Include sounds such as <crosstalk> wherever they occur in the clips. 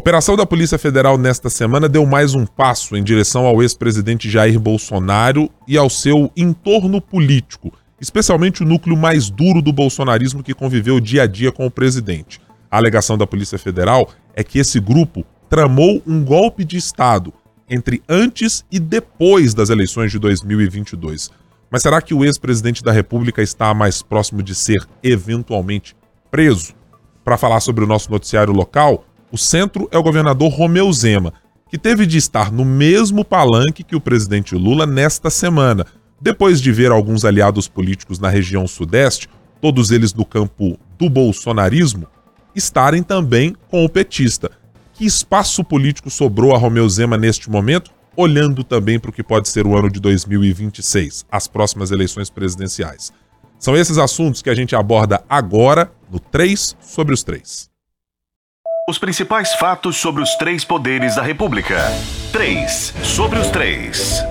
operação da Polícia Federal nesta semana deu mais um passo em direção ao ex-presidente Jair Bolsonaro e ao seu entorno político, especialmente o núcleo mais duro do bolsonarismo que conviveu dia a dia com o presidente. A alegação da Polícia Federal é que esse grupo tramou um golpe de Estado entre antes e depois das eleições de 2022. Mas será que o ex-presidente da República está mais próximo de ser eventualmente preso? Para falar sobre o nosso noticiário local, o centro é o governador Romeu Zema, que teve de estar no mesmo palanque que o presidente Lula nesta semana, depois de ver alguns aliados políticos na região sudeste, todos eles do campo do bolsonarismo, estarem também com o petista. Que espaço político sobrou a Romeu Zema neste momento, olhando também para o que pode ser o ano de 2026, as próximas eleições presidenciais? São esses assuntos que a gente aborda agora no 3 sobre os 3. Os principais fatos sobre os três poderes da República. 3 sobre os 3.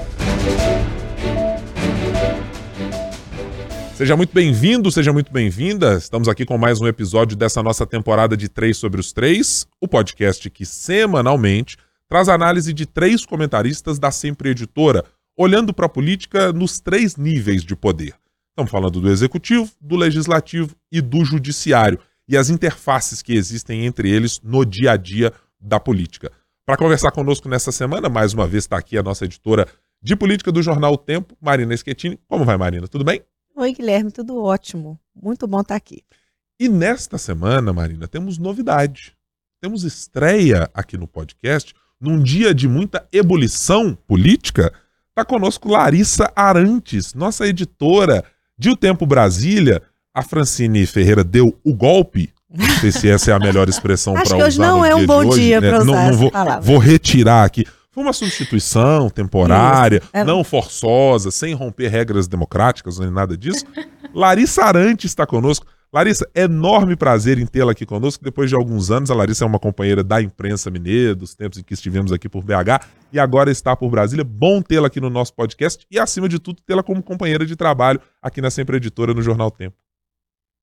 Seja muito bem-vindo, seja muito bem-vinda. Estamos aqui com mais um episódio dessa nossa temporada de 3 sobre os 3, o podcast que semanalmente traz análise de três comentaristas da Sempre Editora, olhando para a política nos três níveis de poder. Estamos falando do executivo, do legislativo e do judiciário e as interfaces que existem entre eles no dia a dia da política. Para conversar conosco nessa semana, mais uma vez está aqui a nossa editora de política do jornal o Tempo, Marina Schettini. Como vai, Marina? Tudo bem? Oi, Guilherme, tudo ótimo. Muito bom estar aqui. E nesta semana, Marina, temos novidade. Temos estreia aqui no podcast, num dia de muita ebulição política. Está conosco Larissa Arantes, nossa editora de O Tempo Brasília, a Francine Ferreira deu o golpe. Não sei se essa é a melhor expressão para usar. Acho que hoje não é um bom dia para usar não, não vou, vou retirar aqui. Foi uma substituição temporária, é... não forçosa, sem romper regras democráticas nem nada disso. Larissa Arante está conosco. Larissa, enorme prazer em tê-la aqui conosco. Depois de alguns anos, a Larissa é uma companheira da imprensa mineira, dos tempos em que estivemos aqui por BH, e agora está por Brasília. Bom tê-la aqui no nosso podcast e, acima de tudo, tê-la como companheira de trabalho aqui na Sempre Editora, no Jornal Tempo.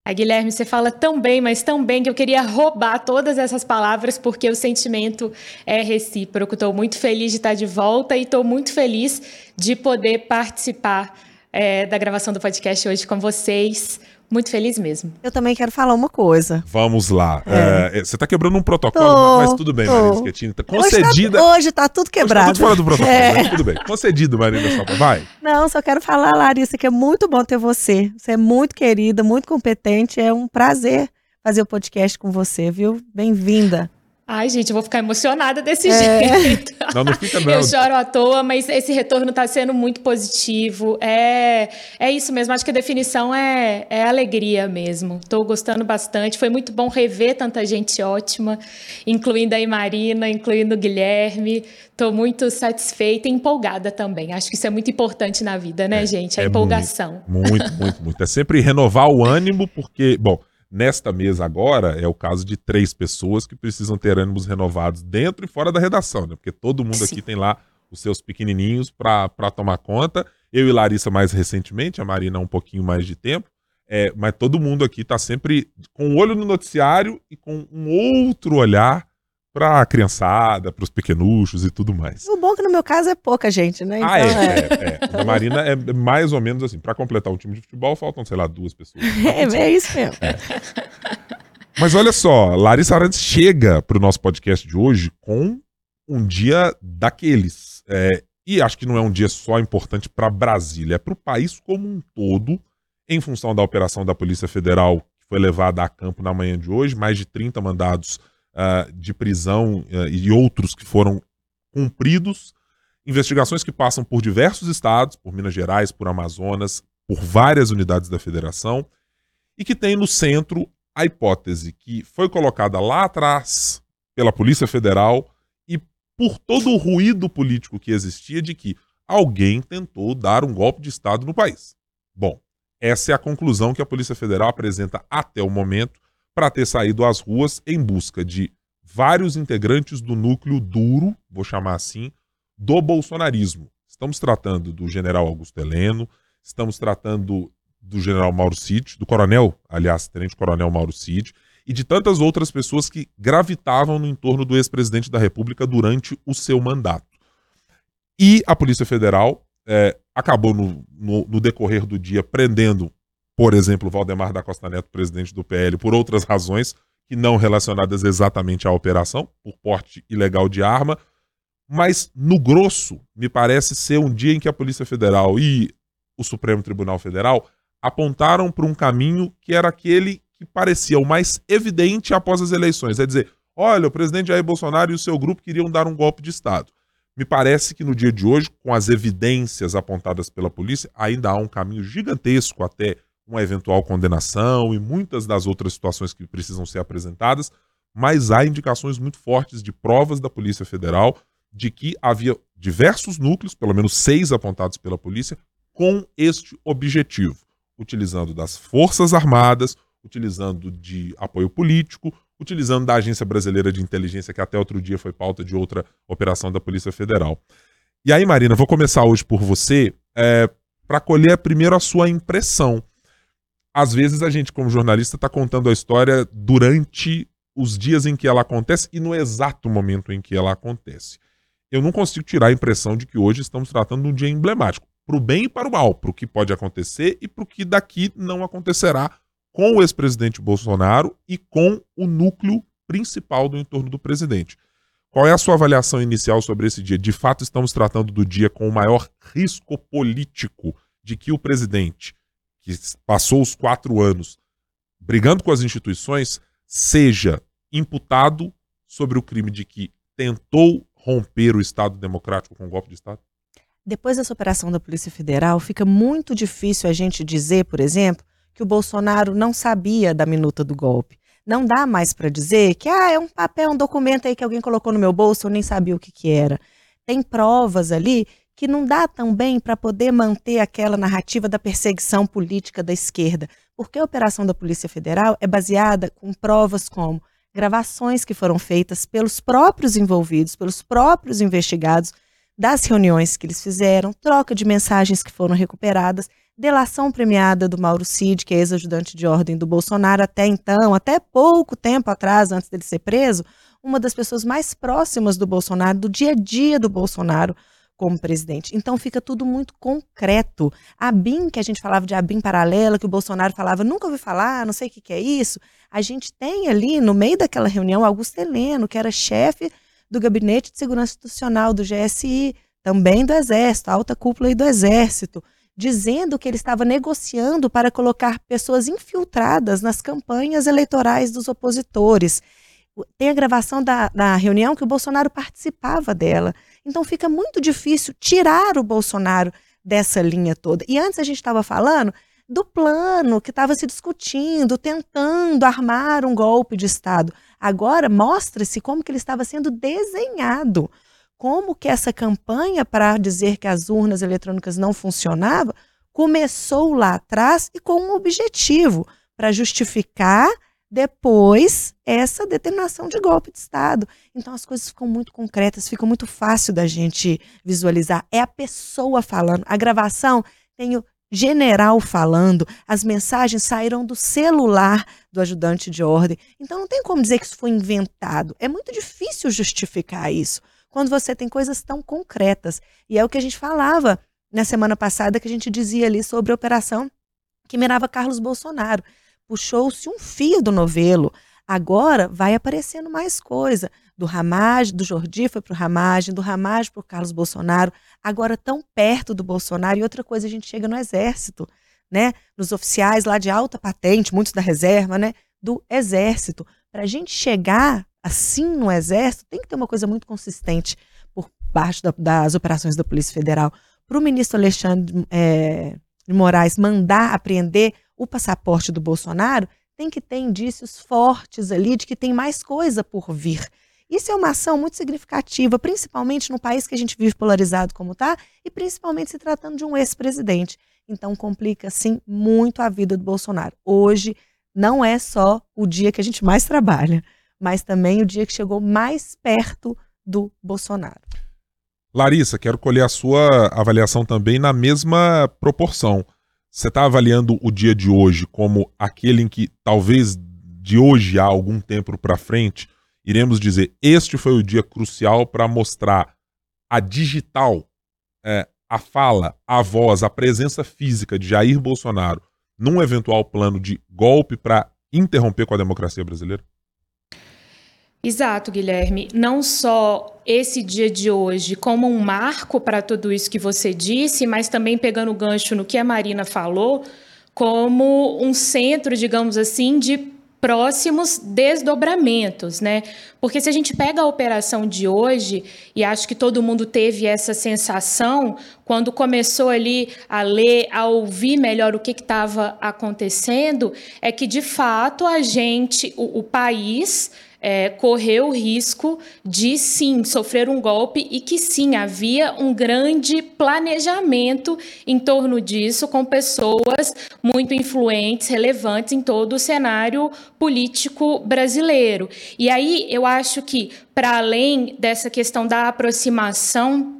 A Guilherme, você fala tão bem, mas tão bem que eu queria roubar todas essas palavras porque o sentimento é recíproco. Estou muito feliz de estar de volta e estou muito feliz de poder participar é, da gravação do podcast hoje com vocês. Muito feliz mesmo. Eu também quero falar uma coisa. Vamos lá. É. É, você está quebrando um protocolo, tô, mas tudo bem, tô. Marina Schettini. Tá concedida. Hoje tá, hoje tá tudo quebrado. Hoje tá tudo fora do protocolo, é. tudo bem. Concedido, Marina Sopa. Vai. Não, só quero falar, Larissa, que é muito bom ter você. Você é muito querida, muito competente. É um prazer fazer o podcast com você, viu? Bem-vinda. Ai, gente, eu vou ficar emocionada desse é. <laughs> jeito. Não, não fica não. Eu choro à toa, mas esse retorno está sendo muito positivo. É, é isso mesmo, acho que a definição é, é alegria mesmo. Estou gostando bastante. Foi muito bom rever tanta gente ótima, incluindo aí Marina, incluindo o Guilherme. Estou muito satisfeita e empolgada também. Acho que isso é muito importante na vida, né, é, gente? A é empolgação. Muito, muito, muito, muito. É sempre renovar o ânimo, porque, bom Nesta mesa agora é o caso de três pessoas que precisam ter ânimos renovados dentro e fora da redação, né? Porque todo mundo Sim. aqui tem lá os seus pequenininhos para tomar conta. Eu e Larissa mais recentemente, a Marina um pouquinho mais de tempo. É, mas todo mundo aqui está sempre com o um olho no noticiário e com um outro olhar para a criançada, para os pequenuchos e tudo mais. O bom é que no meu caso é pouca gente, né? Ah, então, ah, é, é. é, A Marina é mais ou menos assim. Para completar um time de futebol, faltam, sei lá, duas pessoas. <laughs> É, é isso mesmo. É. Mas olha só, Larissa Arantes chega para o nosso podcast de hoje com um dia daqueles. É, e acho que não é um dia só importante para Brasília, é para o país como um todo, em função da operação da Polícia Federal que foi levada a campo na manhã de hoje, mais de 30 mandados uh, de prisão uh, e outros que foram cumpridos. Investigações que passam por diversos estados, por Minas Gerais, por Amazonas, por várias unidades da federação, e que tem no centro a hipótese que foi colocada lá atrás pela Polícia Federal e por todo o ruído político que existia de que alguém tentou dar um golpe de Estado no país. Bom, essa é a conclusão que a Polícia Federal apresenta até o momento para ter saído às ruas em busca de vários integrantes do núcleo duro, vou chamar assim, do bolsonarismo. Estamos tratando do general Augusto Heleno, estamos tratando do general Mauro Cid, do coronel, aliás, tenente coronel Mauro Cid, e de tantas outras pessoas que gravitavam no entorno do ex-presidente da República durante o seu mandato. E a Polícia Federal é, acabou, no, no, no, decorrer do dia, prendendo, por exemplo, Valdemar da Costa Neto, presidente do PL, por outras razões que não relacionadas exatamente à operação, por porte ilegal de arma. Mas, no grosso, me parece ser um dia em que a Polícia Federal e o Supremo Tribunal Federal apontaram para um caminho que era aquele que parecia o mais evidente após as eleições. É dizer, olha, o presidente Jair Bolsonaro e o seu grupo queriam dar um golpe de Estado. Me parece que no dia de hoje, com as evidências apontadas pela polícia, ainda há um caminho gigantesco até uma eventual condenação e muitas das outras situações que precisam ser apresentadas, mas há indicações muito fortes de provas da Polícia Federal de que havia diversos núcleos, pelo menos seis apontados pela polícia, com este objetivo, utilizando das Forças Armadas, utilizando de apoio político, utilizando da Agência Brasileira de Inteligência, que até outro dia foi pauta de outra operação da Polícia Federal. E aí, Marina, vou começar hoje por você, é, para colher primeiro a sua impressão. Às vezes a gente, como jornalista, está contando a história durante os dias em que ela acontece e no exato momento em que ela acontece. Eu não consigo tirar a impressão de que hoje estamos tratando de um dia emblemático, para o bem e para o mal, para o que pode acontecer e para o que daqui não acontecerá com o ex-presidente Bolsonaro e com o núcleo principal do entorno do presidente. Qual é a sua avaliação inicial sobre esse dia? De fato, estamos tratando do dia com o maior risco político de que o presidente, que passou os quatro anos brigando com as instituições, seja imputado sobre o crime de que tentou romper o Estado democrático com um golpe de Estado? Depois dessa operação da Polícia Federal, fica muito difícil a gente dizer, por exemplo, que o Bolsonaro não sabia da minuta do golpe. Não dá mais para dizer que ah, é um papel, um documento aí que alguém colocou no meu bolso, eu nem sabia o que, que era. Tem provas ali que não dá também para poder manter aquela narrativa da perseguição política da esquerda, porque a operação da Polícia Federal é baseada com provas como gravações que foram feitas pelos próprios envolvidos, pelos próprios investigados, das reuniões que eles fizeram, troca de mensagens que foram recuperadas delação premiada do Mauro Cid, que é ex-ajudante de ordem do Bolsonaro até então, até pouco tempo atrás, antes dele ser preso, uma das pessoas mais próximas do Bolsonaro, do dia a dia do Bolsonaro como presidente. Então fica tudo muito concreto. A BIM, que a gente falava de a BIM paralela, que o Bolsonaro falava, nunca ouvi falar, não sei o que, que é isso. A gente tem ali, no meio daquela reunião, Augusto Heleno, que era chefe do Gabinete de Segurança Institucional do GSI, também do Exército, alta cúpula aí do Exército dizendo que ele estava negociando para colocar pessoas infiltradas nas campanhas eleitorais dos opositores. Tem a gravação da, da reunião que o Bolsonaro participava dela. Então fica muito difícil tirar o Bolsonaro dessa linha toda. E antes a gente estava falando do plano que estava se discutindo, tentando armar um golpe de Estado. Agora mostra-se como que ele estava sendo desenhado como que essa campanha para dizer que as urnas eletrônicas não funcionavam começou lá atrás e com um objetivo para justificar depois essa determinação de golpe de Estado. Então as coisas ficam muito concretas, fica muito fácil da gente visualizar. É a pessoa falando. A gravação tem o general falando, as mensagens saíram do celular do ajudante de ordem. Então não tem como dizer que isso foi inventado. É muito difícil justificar isso quando você tem coisas tão concretas. E é o que a gente falava na semana passada, que a gente dizia ali sobre a operação que mirava Carlos Bolsonaro. Puxou-se um fio do novelo. Agora vai aparecendo mais coisa. Do Ramagem, do Jordi foi para o Ramagem, do Ramagem para o Carlos Bolsonaro. Agora tão perto do Bolsonaro. E outra coisa, a gente chega no Exército, né? Nos oficiais lá de alta patente, muitos da reserva, né? Do Exército. Para a gente chegar assim no Exército, tem que ter uma coisa muito consistente por parte da, das operações da Polícia Federal. Para o ministro Alexandre é, de Moraes mandar apreender o passaporte do Bolsonaro, tem que ter indícios fortes ali de que tem mais coisa por vir. Isso é uma ação muito significativa, principalmente no país que a gente vive polarizado como está, e principalmente se tratando de um ex-presidente. Então complica, sim, muito a vida do Bolsonaro. Hoje não é só o dia que a gente mais trabalha mas também o dia que chegou mais perto do Bolsonaro. Larissa, quero colher a sua avaliação também na mesma proporção. Você está avaliando o dia de hoje como aquele em que talvez de hoje a algum tempo para frente, iremos dizer: este foi o dia crucial para mostrar a digital, é, a fala, a voz, a presença física de Jair Bolsonaro num eventual plano de golpe para interromper com a democracia brasileira? Exato, Guilherme. Não só esse dia de hoje como um marco para tudo isso que você disse, mas também pegando o gancho no que a Marina falou, como um centro, digamos assim, de próximos desdobramentos, né? Porque se a gente pega a operação de hoje, e acho que todo mundo teve essa sensação quando começou ali a ler, a ouvir melhor o que estava acontecendo, é que de fato a gente, o, o país é, correu o risco de sim sofrer um golpe e que sim havia um grande planejamento em torno disso, com pessoas muito influentes, relevantes em todo o cenário político brasileiro. E aí eu acho que, para além dessa questão da aproximação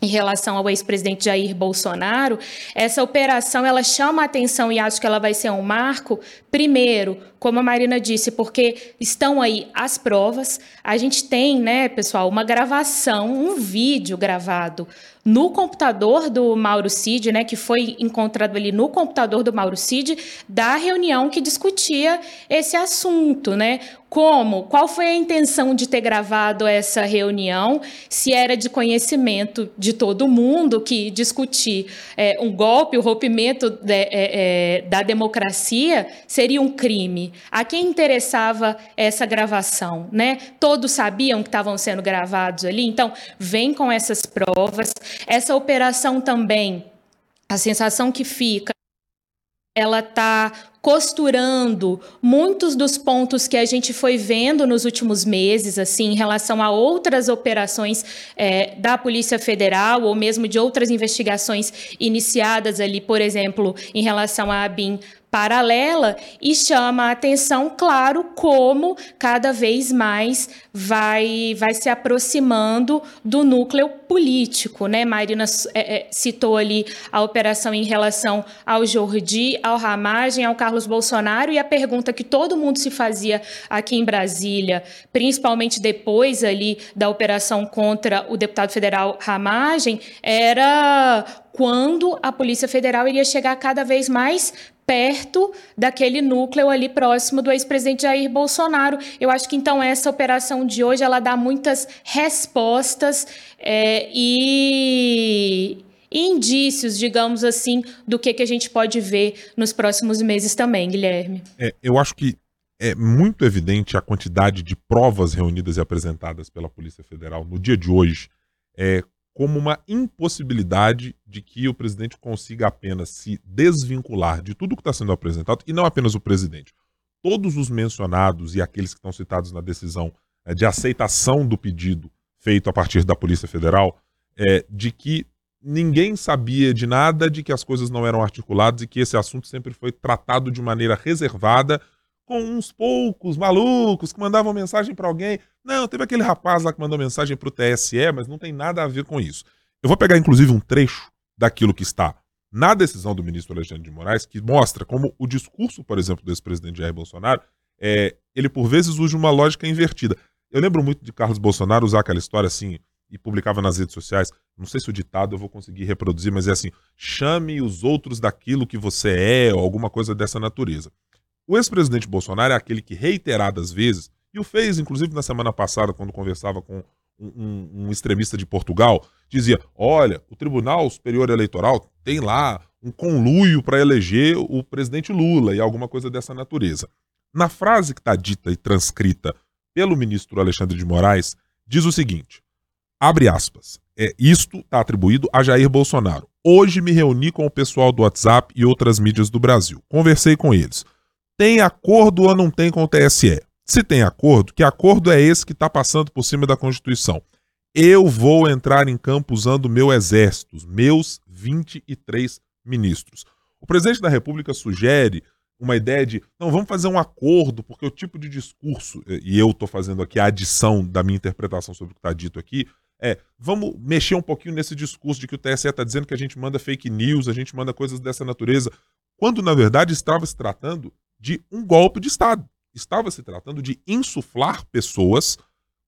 em relação ao ex-presidente Jair Bolsonaro, essa operação ela chama a atenção e acho que ela vai ser um marco, primeiro, como a Marina disse, porque estão aí as provas. A gente tem, né, pessoal, uma gravação, um vídeo gravado no computador do Mauro Cid, né, que foi encontrado ali no computador do Mauro Cid, da reunião que discutia esse assunto, né? Como? Qual foi a intenção de ter gravado essa reunião? Se era de conhecimento de todo mundo que discutir é, um golpe, o rompimento de, é, é, da democracia seria um crime. A quem interessava essa gravação, né? Todos sabiam que estavam sendo gravados ali, então vem com essas provas. Essa operação também, a sensação que fica ela está costurando muitos dos pontos que a gente foi vendo nos últimos meses, assim, em relação a outras operações é, da Polícia Federal ou mesmo de outras investigações iniciadas ali, por exemplo, em relação à ABIN paralela e chama a atenção, claro, como cada vez mais vai, vai se aproximando do núcleo político. Né? Marina é, é, citou ali a operação em relação ao Jordi, ao Ramagem, ao Carlos Bolsonaro, e a pergunta que todo mundo se fazia aqui em Brasília, principalmente depois ali da operação contra o deputado federal Ramagem, era quando a Polícia Federal iria chegar cada vez mais perto daquele núcleo ali próximo do ex-presidente Jair Bolsonaro. Eu acho que então essa operação de hoje ela dá muitas respostas é, e, indícios, digamos assim, do que, que a gente pode ver nos próximos meses também, Guilherme. É, eu acho que é muito evidente a quantidade de provas reunidas e apresentadas pela Polícia Federal no dia de hoje, é, como uma impossibilidade de que o presidente consiga apenas se desvincular de tudo que está sendo apresentado, e não apenas o presidente. Todos os mencionados e aqueles que estão citados na decisão é, de aceitação do pedido feito a partir da Polícia Federal, é, de que ninguém sabia de nada, de que as coisas não eram articuladas e que esse assunto sempre foi tratado de maneira reservada, com uns poucos malucos que mandavam mensagem para alguém. Não, teve aquele rapaz lá que mandou mensagem para o TSE, mas não tem nada a ver com isso. Eu vou pegar inclusive um trecho daquilo que está na decisão do ministro Alexandre de Moraes, que mostra como o discurso, por exemplo, do ex-presidente Jair Bolsonaro, é, ele por vezes usa uma lógica invertida. Eu lembro muito de Carlos Bolsonaro usar aquela história assim, e publicava nas redes sociais. Não sei se o ditado eu vou conseguir reproduzir, mas é assim: chame os outros daquilo que você é, ou alguma coisa dessa natureza. O ex-presidente Bolsonaro é aquele que reiteradas vezes, e o fez inclusive na semana passada, quando conversava com um, um, extremista de Portugal, dizia: olha, o Tribunal Superior Eleitoral tem lá um conluio para eleger o presidente Lula e alguma coisa dessa natureza. Na frase que está dita e transcrita pelo ministro Alexandre de Moraes, diz o seguinte: abre aspas. É, isto está atribuído a Jair Bolsonaro. Hoje me reuni com o pessoal do WhatsApp e outras mídias do Brasil. Conversei com eles tem acordo ou não tem com o TSE? Se tem acordo, que acordo é esse que está passando por cima da Constituição? Eu vou entrar em campo usando meu exército, meus 23 ministros. O presidente da República sugere uma ideia de, não, vamos fazer um acordo, porque o tipo de discurso, e eu estou fazendo aqui a adição da minha interpretação sobre o que está dito aqui, é, vamos mexer um pouquinho nesse discurso de que o TSE está dizendo que a gente manda fake news, a gente manda coisas dessa natureza, quando na verdade estava se tratando de um golpe de Estado. Estava se tratando de insuflar pessoas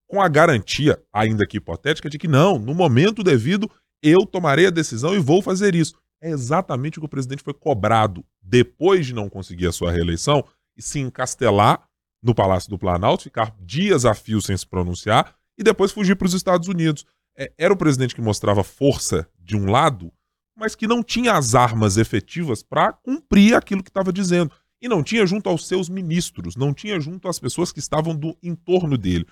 com a garantia, ainda que hipotética, de que não, no momento devido, eu tomarei a decisão e vou fazer isso. É exatamente o que o presidente foi cobrado depois de não conseguir a sua reeleição e se encastelar no Palácio do Planalto, ficar dias a fio sem se pronunciar e depois fugir para os Estados Unidos. É, era o presidente que mostrava força de um lado, mas que não tinha as armas efetivas para cumprir aquilo que estava dizendo. E não tinha junto aos seus ministros, não tinha junto às pessoas que estavam do entorno dele.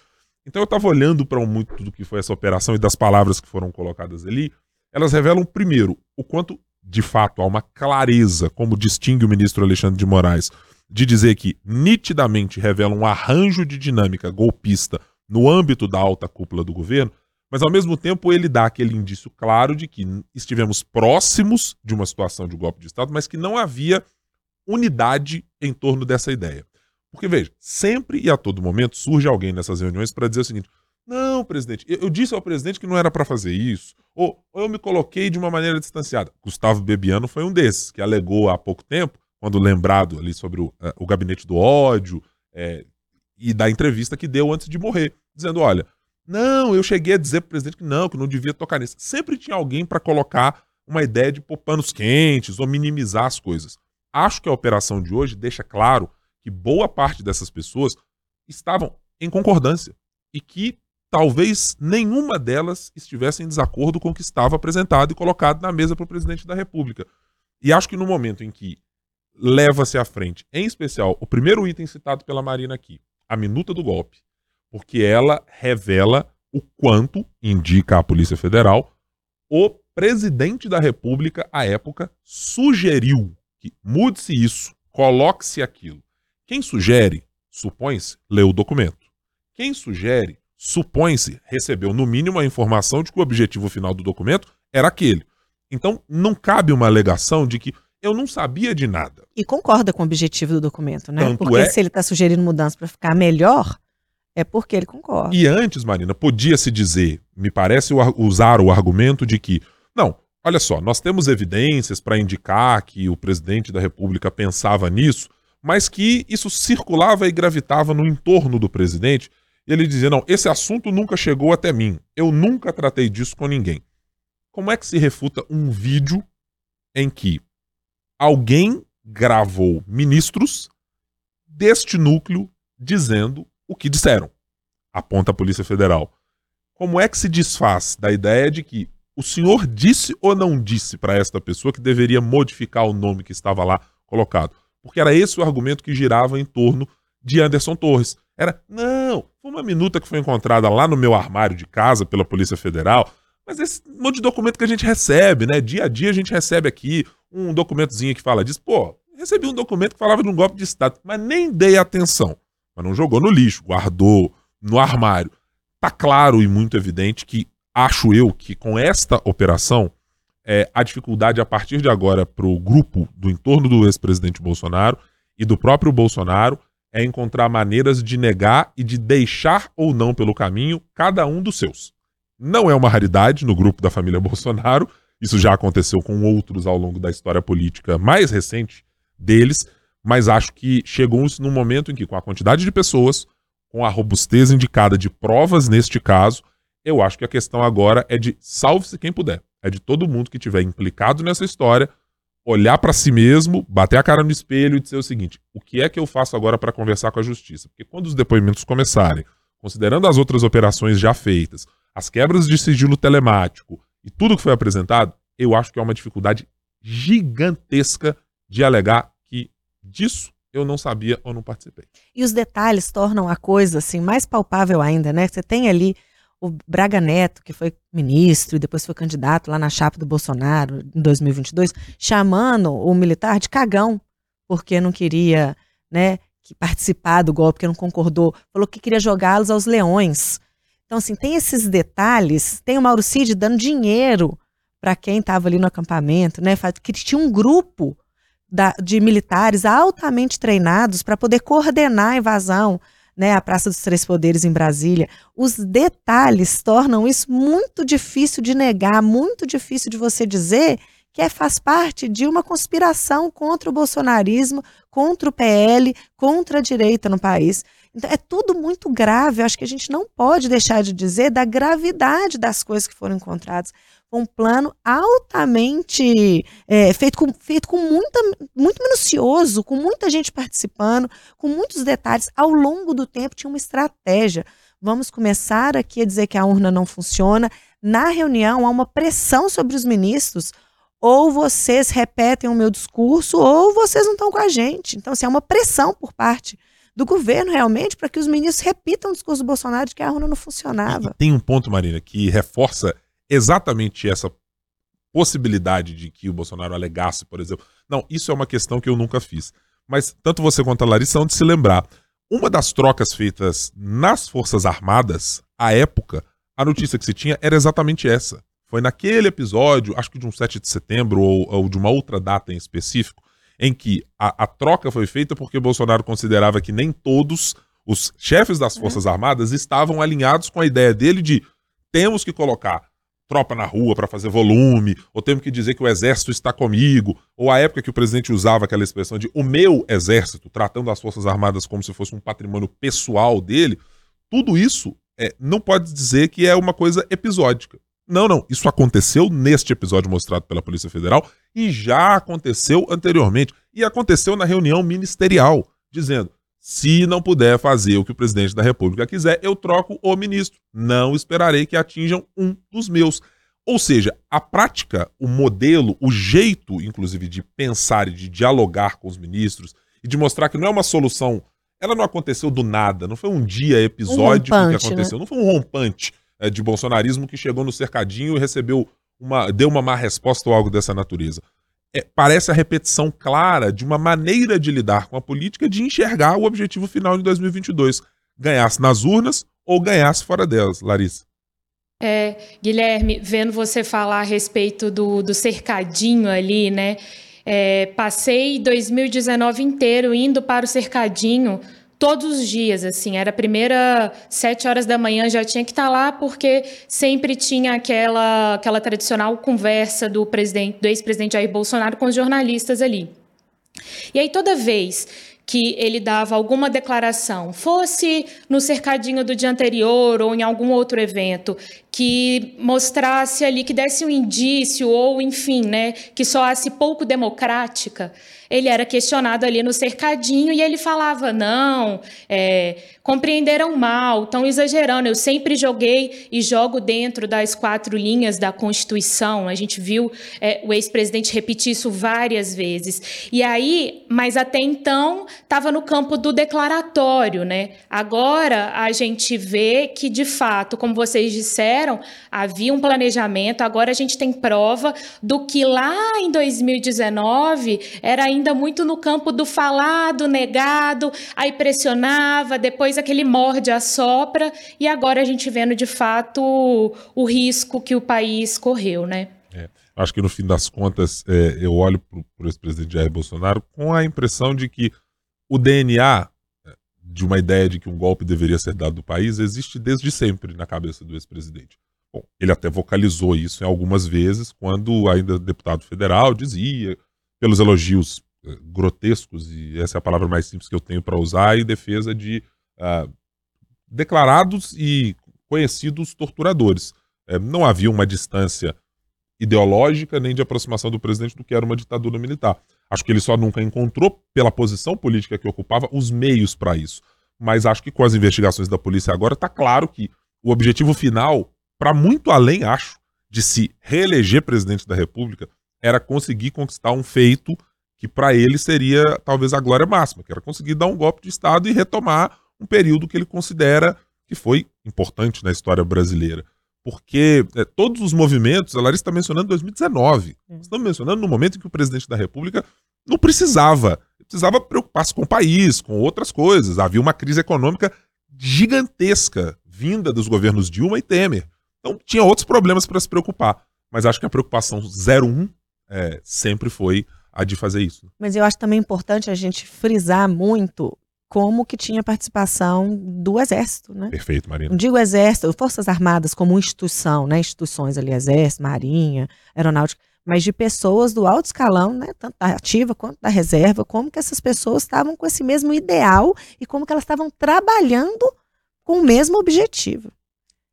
Então eu estava olhando para muito do que foi essa operação e das palavras que foram colocadas ali. Elas revelam, primeiro, o quanto, de fato, há uma clareza, como distingue o ministro Alexandre de Moraes, de dizer que nitidamente revela um arranjo de dinâmica golpista no âmbito da alta cúpula do governo, mas ao mesmo tempo ele dá aquele indício claro de que estivemos próximos de uma situação de golpe de Estado, mas que não havia unidade em torno dessa ideia. Porque, veja, sempre e a todo momento surge alguém nessas reuniões para dizer o seguinte: não, presidente, eu disse ao presidente que não era para fazer isso, ou, ou, eu me coloquei de uma maneira distanciada. Gustavo Bebiano foi um desses, que alegou há pouco tempo, quando lembrado ali sobre o, eh, o gabinete do ódio, é, e da entrevista que deu antes de morrer, dizendo: olha, não, eu cheguei a dizer para o presidente que não, que não devia tocar nisso. Sempre tinha alguém para colocar uma ideia de pôr panos quentes ou minimizar as coisas. Acho que a operação de hoje deixa claro que boa parte dessas pessoas estavam em concordância e que talvez nenhuma delas estivesse em desacordo com o que estava apresentado e colocado na mesa para o presidente da República. E acho que no momento em que leva-se à frente, em especial, o primeiro item citado pela Marina aqui, a minuta do golpe, porque ela revela o quanto, indica a Polícia Federal, o presidente da República, à época, sugeriu que mude-se isso, coloque-se aquilo. Quem sugere, supõe-se, leu o documento. Quem sugere, supõe-se, recebeu no mínimo a informação de que o objetivo final do documento era aquele. Então, não cabe uma alegação de que eu não sabia de nada. E concorda com o objetivo do documento, né? Tanto porque é... se ele está sugerindo mudança para ficar melhor, é porque ele concorda. E antes, Marina, podia-se dizer, me parece usar o argumento de que, olha só, nós temos evidências para indicar que o presidente da República pensava nisso, mas que isso circulava e gravitava no entorno do presidente. E ele dizia: não, esse assunto nunca chegou até mim. Eu nunca tratei disso com ninguém. Como é que se refuta um vídeo em que alguém gravou ministros deste núcleo dizendo o que disseram, aponta a Polícia Federal. Como é que se desfaz da ideia de que o senhor disse ou não disse para esta pessoa que deveria modificar o nome que estava lá colocado? Porque era esse o argumento que girava em torno de Anderson Torres. Era, não, foi uma minuta que foi encontrada lá no meu armário de casa pela Polícia Federal, mas esse monte de documento que a gente recebe, né? Dia a dia a gente recebe aqui um documentozinho que fala disso. Pô, recebi um documento que falava de um golpe de Estado, mas nem dei atenção. Mas não jogou no lixo, guardou no armário. Tá claro e muito evidente que acho eu que com esta operação é, a dificuldade a partir de agora para o grupo do entorno do ex-presidente Bolsonaro e do próprio Bolsonaro é encontrar maneiras de negar e de deixar ou não pelo caminho cada um dos seus. Não é uma raridade no grupo da família <laughs> Bolsonaro, isso já aconteceu com outros ao longo da história política mais recente deles, mas acho que chegou-se num momento em que, com a quantidade de pessoas, com a robustez indicada de provas neste caso, eu acho que a questão agora é de salve-se quem puder. É de todo mundo que tiver implicado nessa história olhar para si mesmo, bater a cara no espelho e dizer o seguinte: o que é que eu faço agora para conversar com a justiça? Porque quando os depoimentos começarem, considerando as outras operações já feitas, as quebras de sigilo telemático e tudo que foi apresentado, eu acho que é uma dificuldade gigantesca de alegar que disso eu não sabia ou não participei. E os detalhes tornam a coisa assim mais palpável ainda, né? Você tem ali o Braga Neto, que foi ministro e depois foi candidato lá na chapa do Bolsonaro em 2022, chamando o militar de cagão, porque não queria, né, que participar do golpe, porque não concordou, falou que queria jogá-los aos leões. Então, assim, tem esses detalhes. Tem o Mauro Cid dando dinheiro para quem estava ali no acampamento, né? Que tinha um grupo da, de militares altamente treinados para poder coordenar a invasão né, a Praça dos Três Poderes em Brasília. Os detalhes tornam isso muito difícil de negar, muito difícil de você dizer que é, faz parte de uma conspiração contra o bolsonarismo, contra o PL, contra a direita no país. Então, é tudo muito grave. Eu acho que a gente não pode deixar de dizer da gravidade das coisas que foram encontradas. Foi um plano altamente é, feito, com, feito com muita, muito minucioso, com muita gente participando, com muitos detalhes. Ao longo do tempo tinha uma estratégia. Vamos começar aqui a dizer que a urna não funciona. Na reunião há uma pressão sobre os ministros. Ou vocês repetem o meu discurso, ou vocês não estão com a gente. Então, assim, há uma pressão por parte do governo realmente para que os ministros repitam o discurso do Bolsonaro de que a urna não funcionava. E tem um ponto, Marina, que reforça exatamente essa possibilidade de que o Bolsonaro alegasse, por exemplo. Não, isso é uma questão que eu nunca fiz. Mas tanto você quanto a Larissa são de se lembrar. Uma das trocas feitas nas Forças Armadas, à época, a notícia que se tinha era exatamente essa. Foi naquele episódio, acho que de um 7 de setembro ou, ou de uma outra data em específico, em que a, a, troca foi feita porque Bolsonaro considerava que nem todos os chefes das Forças é. Armadas estavam alinhados com a ideia dele de temos que colocar tropa na rua para fazer volume, ou temos que dizer que o exército está comigo, ou a época que o presidente usava aquela expressão de o meu exército, tratando as Forças Armadas como se fosse um patrimônio pessoal dele, tudo isso é, não pode dizer que é uma coisa episódica. Não, não. Isso aconteceu neste episódio mostrado pela Polícia Federal e já aconteceu anteriormente. E aconteceu na reunião ministerial, dizendo: se não puder fazer o que o presidente da República quiser, eu troco o ministro. Não esperarei que atinjam um dos meus. Ou seja, a prática, o modelo, o jeito, inclusive, de pensar e de dialogar com os ministros e de mostrar que não é uma solução. Ela não aconteceu do nada, não foi um dia episódico um rompante, que aconteceu, né? não foi um rompante é, de bolsonarismo que chegou no cercadinho e recebeu uma, deu uma má resposta ou algo dessa natureza. É, parece a repetição clara de uma maneira de lidar com a política de enxergar o objetivo final de 2022. Ganhasse nas urnas ou ganhasse fora delas, Larissa. É, Guilherme, vendo você falar a respeito do, do cercadinho ali, né? É, passei 2019 inteiro indo para o cercadinho todos os dias, assim, era a primeira sete horas da manhã já tinha que estar tá lá porque sempre tinha aquela aquela tradicional conversa do presidente, do ex-presidente Jair Bolsonaro com os jornalistas ali. E aí toda vez que ele dava alguma declaração, fosse no cercadinho do dia anterior ou em algum outro evento, que mostrasse ali, que desse um indício ou, enfim, né, que soasse pouco democrática, ele era questionado ali no cercadinho e ele falava: não, é, compreenderam mal, estão exagerando. Eu sempre joguei e jogo dentro das quatro linhas da Constituição. A gente viu é, o ex-presidente repetir isso várias vezes. E aí, mas até então estava no campo do declaratório, né? Agora a gente vê que, de fato, como vocês disseram, havia um planejamento. Agora a gente tem prova do que lá em 2019 era ainda muito no campo do falado, negado, aí pressionava, depois aquele morde a sopra, e agora a gente vendo de fato o, o risco que o país correu, né? É, acho que no fim das contas, é, eu olho para o ex-presidente Jair Bolsonaro com a impressão de que o DNA é, de uma ideia de que um golpe deveria ser dado do país existe desde sempre na cabeça do ex-presidente. Bom, ele até vocalizou isso em algumas vezes, quando ainda deputado federal dizia, pelos elogios grotescos, e essa é a palavra mais simples que eu tenho para usar, em defesa de uh, declarados e conhecidos torturadores. É, não havia uma distância ideológica nem de aproximação do presidente do que era uma ditadura militar. Acho que ele só nunca encontrou, pela posição política que ocupava, os meios para isso. Mas acho que com as investigações da polícia agora está claro que o objetivo final, para muito além, acho, de se reeleger presidente da República, era conseguir conquistar um feito que para ele seria talvez a glória máxima, que era conseguir dar um golpe de Estado e retomar um período que ele considera que foi importante na história brasileira. Porque é, todos os movimentos, a Larissa está mencionando 2019. É. Estamos mencionando no momento em que o presidente da República não precisava. Precisava preocupar-se com o país, com outras coisas. Havia uma crise econômica gigantesca vinda dos governos Dilma e Temer. Então tinha outros problemas para se preocupar. Mas acho que a preocupação 01 é, sempre foi a de fazer isso. Mas eu acho também importante a gente frisar muito como que tinha participação do Exército, né? Perfeito, Marina. Não digo Exército, Forças Armadas como instituição, né? Instituições ali, Exército, Marinha, Aeronáutica, mas de pessoas do alto escalão, né, tanto da ativa quanto da reserva, como que essas pessoas estavam com esse mesmo ideal e como que elas estavam trabalhando com o mesmo objetivo.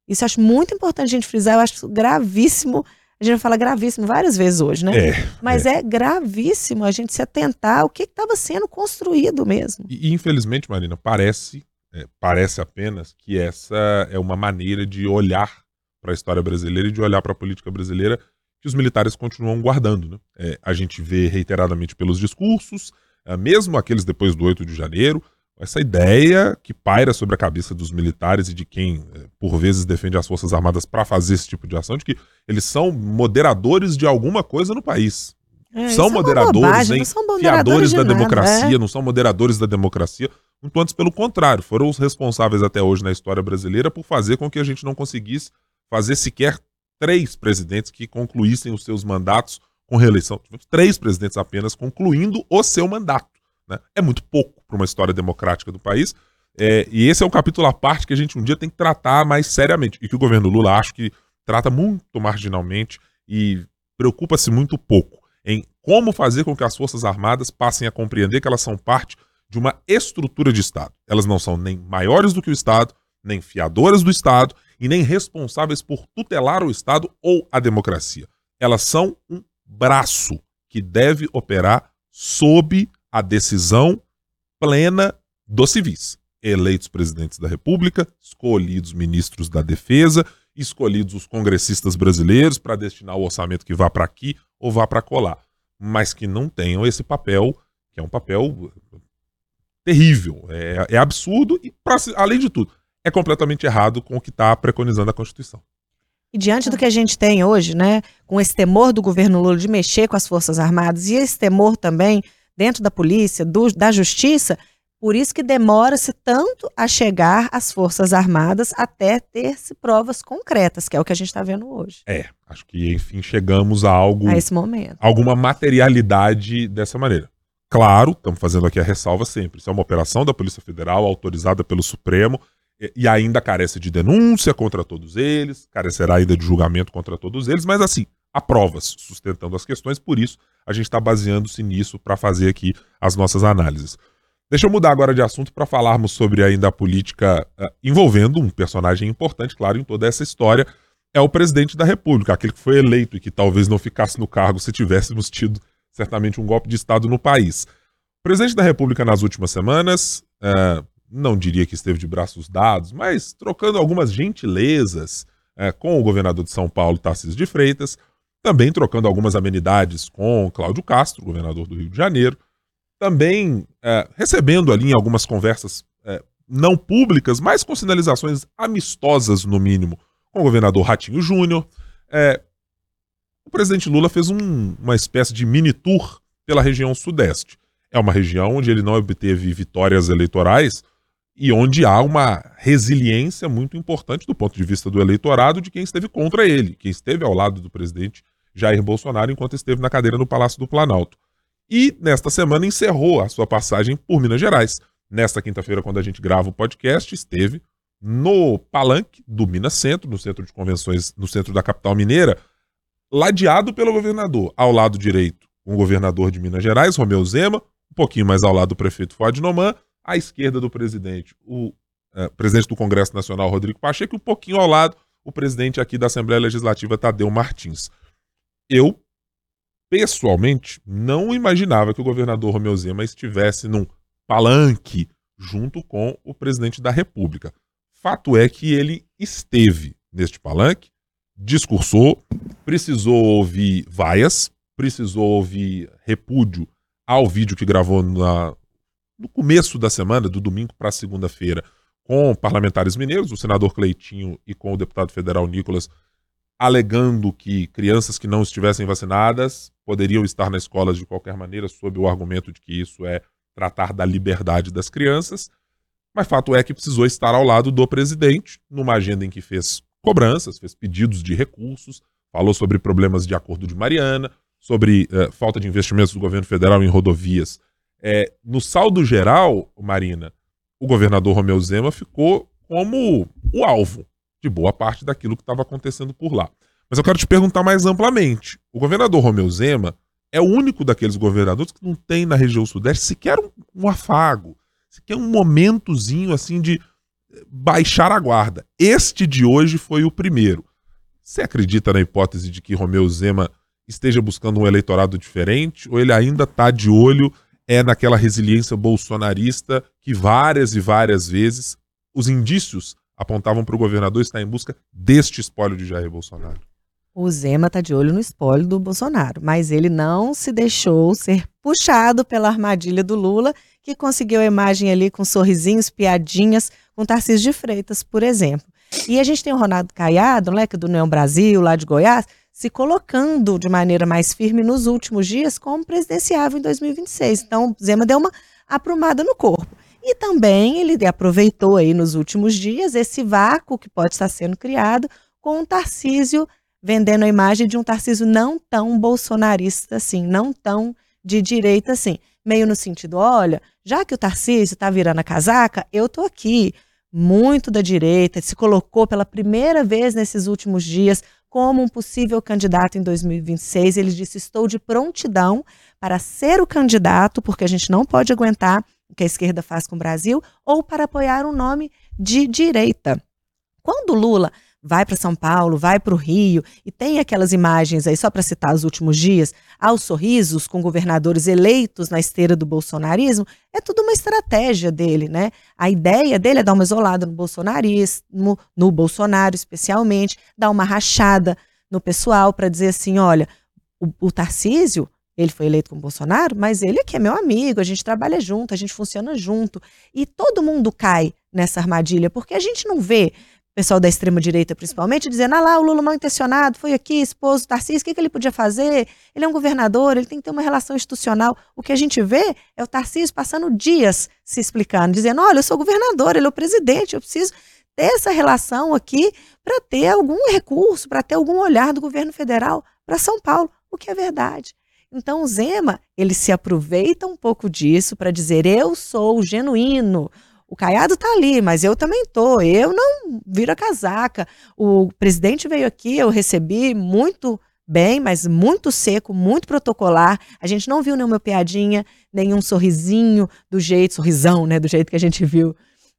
Isso eu acho muito importante a gente frisar, eu acho gravíssimo a gente fala gravíssimo várias vezes hoje, né? É, Mas é. é gravíssimo a gente se atentar ao que estava sendo construído mesmo. E, infelizmente, Marina, parece, é, parece apenas que essa é uma maneira de olhar para a história brasileira e de olhar para a política brasileira que os militares continuam guardando. Né? É, a gente vê reiteradamente pelos discursos, é, mesmo aqueles depois do 8 de janeiro, essa ideia que paira sobre a cabeça dos militares e de quem, eh, por vezes, defende as Forças Armadas para fazer esse tipo de ação, de que eles são moderadores de alguma coisa no país. É, são é moderadores, bobagem, hein? não são Fiadores moderadores de da nada, democracia, é. não são moderadores da democracia. Muito antes, pelo contrário, foram os responsáveis até hoje na história brasileira por fazer com que a gente não conseguisse fazer sequer três presidentes que concluíssem os seus mandatos com reeleição. Três presidentes apenas concluindo o seu mandato. Né? É muito pouco para uma história democrática do país. É, e esse é um capítulo à parte que a gente um dia tem que tratar mais seriamente. E que o governo Lula acho que trata muito marginalmente e preocupa-se muito pouco em como fazer com que as Forças Armadas passem a compreender que elas são parte de uma estrutura de Estado. Elas não são nem maiores do que o Estado, nem fiadoras do Estado e nem responsáveis por tutelar o Estado ou a democracia. Elas são um braço que deve operar sob a decisão plena dos civis. Eleitos presidentes da República, escolhidos ministros da Defesa, escolhidos os congressistas brasileiros para destinar o orçamento que vá para aqui ou vá para colar, mas que não tenham esse papel, que é um papel terrível, é, é absurdo e, pra, além de tudo, é completamente errado com o que está preconizando a Constituição. E diante do que a gente tem hoje, né, com esse temor do governo Lula de mexer com as Forças Armadas e esse temor também dentro da polícia, do, da justiça, por isso que demora-se tanto a chegar às Forças Armadas até ter-se provas concretas, que é o que a gente está vendo hoje, É, acho que enfim chegamos a algo, a esse momento. alguma materialidade dessa maneira. Claro, estamos fazendo aqui a ressalva sempre. Isso é uma operação da Polícia Federal autorizada pelo Supremo e- e ainda carece de denúncia contra todos eles, carecerá ainda de julgamento contra todos eles, mas assim, há provas sustentando as questões, por isso a gente está baseando-se nisso para fazer aqui as nossas análises. Deixa eu mudar agora de assunto para falarmos sobre ainda a política eh, envolvendo um personagem importante, claro, em toda essa história, é o presidente da República, aquele que foi eleito e que talvez não ficasse no cargo se tivéssemos tido certamente um golpe de Estado no país. O presidente da República nas últimas semanas, eh, não diria que esteve de braços dados, mas trocando algumas gentilezas eh, com o governador de São Paulo, Tarcísio de Freitas, também trocando algumas amenidades com Cláudio Castro, governador do Rio de Janeiro, também eh, recebendo ali em algumas conversas eh, não públicas, mas com sinalizações amistosas, no mínimo, com o governador Ratinho Júnior. Eh, o presidente Lula fez um- uma espécie de mini tour pela região sudeste. É uma região onde ele não obteve vitórias eleitorais e onde há uma resiliência muito importante do ponto de vista do eleitorado de quem esteve contra ele, quem esteve ao lado do presidente Jair Bolsonaro enquanto esteve na cadeira no Palácio do Planalto. E nesta semana encerrou a sua passagem por Minas Gerais. Nesta quinta-feira, quando a gente grava o podcast, esteve no palanque do Minas Centro, no centro de convenções, no centro da capital mineira, ladeado pelo governador. Ao lado direito, o governador de Minas Gerais, Romeu Zema, um pouquinho mais ao lado do prefeito Fuad Noman, à esquerda do presidente, o eh, presidente do Congresso Nacional, Rodrigo Pacheco, e um pouquinho ao lado, o presidente aqui da Assembleia Legislativa, Tadeu Martins. Eu, pessoalmente, não imaginava que o governador Romeu Zema estivesse num palanque junto com o presidente da República. Fato é que ele esteve neste palanque, discursou, precisou ouvir vaias, precisou ouvir repúdio ao vídeo que gravou na- no começo da semana, do domingo para segunda-feira, com parlamentares mineiros, o senador Cleitinho e com o deputado federal Nicolas, alegando que crianças que não estivessem vacinadas poderiam estar na escola de qualquer maneira, sob o argumento de que isso é tratar da liberdade das crianças. Mas fato é que precisou estar ao lado do presidente, numa agenda em que fez cobranças, fez pedidos de recursos, falou sobre problemas de acordo de Mariana, sobre eh, falta de investimentos do governo federal em rodovias. Eh, no saldo geral, Marina, o governador Romeu Zema ficou como o alvo de boa parte daquilo que estava acontecendo por lá. Mas eu quero te perguntar mais amplamente. O governador Romeu Zema é o único daqueles governadores que não tem na região sudeste sequer um, um afago, sequer um momentozinho assim de baixar a guarda. Este de hoje foi o primeiro. Você acredita na hipótese de que Romeu Zema esteja buscando um eleitorado diferente ou ele ainda está de olho é naquela resiliência bolsonarista que várias e várias vezes os indícios apontavam para o governador estar em busca deste espólio de Jair Bolsonaro? O Zema está de olho no espólio do Bolsonaro, mas ele não se deixou ser puxado pela armadilha do Lula, que conseguiu a imagem ali com sorrisinhos, piadinhas, com Tarcísio de Freitas, por exemplo. E a gente tem o Ronaldo Caiado, né, que é do União Brasil, lá de Goiás, se colocando de maneira mais firme nos últimos dias como presidenciável em 2026. Então, Zema deu uma aprumada no corpo. E também ele aproveitou aí nos últimos dias esse vácuo que pode estar sendo criado com o Tarcísio vendendo a imagem de um Tarcísio não tão bolsonarista assim, não tão de direita assim. Meio no sentido, olha, já que o Tarcísio está virando a casaca, eu tô aqui muito da direita, se colocou pela primeira vez nesses últimos dias como um possível candidato em 2026. Ele disse: Estou de prontidão para ser o candidato, porque a gente não pode aguentar que a esquerda faz com o Brasil, ou para apoiar um nome de direita. Quando Lula vai para São Paulo, vai para o Rio, e tem aquelas imagens aí, só para citar os últimos dias, aos sorrisos com governadores eleitos na esteira do bolsonarismo, é tudo uma estratégia dele, né? A ideia dele é dar uma isolada no bolsonarismo, no Bolsonaro especialmente, dar uma rachada no pessoal para dizer assim, olha, o, o Tarcísio, ele foi eleito com Bolsonaro, mas ele aqui é meu amigo, a gente trabalha junto, a gente funciona junto. E todo mundo cai nessa armadilha, porque a gente não vê pessoal da extrema-direita principalmente, dizendo: ah lá, o Lula mal intencionado, foi aqui, esposo Tarcísio, o que, que ele podia fazer? Ele é um governador, ele tem que ter uma relação institucional. O que a gente vê é o Tarcísio passando dias se explicando, dizendo: olha, eu sou governador, ele é o presidente, eu preciso ter essa relação aqui para ter algum recurso, para ter algum olhar do governo federal para São Paulo, o que é verdade. Então o Zema, ele se aproveita um pouco disso para dizer: eu sou genuíno, o Caiado tá ali, mas eu também tô. Eu não viro a casaca. O presidente veio aqui, eu recebi muito bem, mas muito seco, muito protocolar. A gente não viu nenhuma piadinha, nenhum sorrisinho do jeito, sorrisão, né, do jeito que a gente viu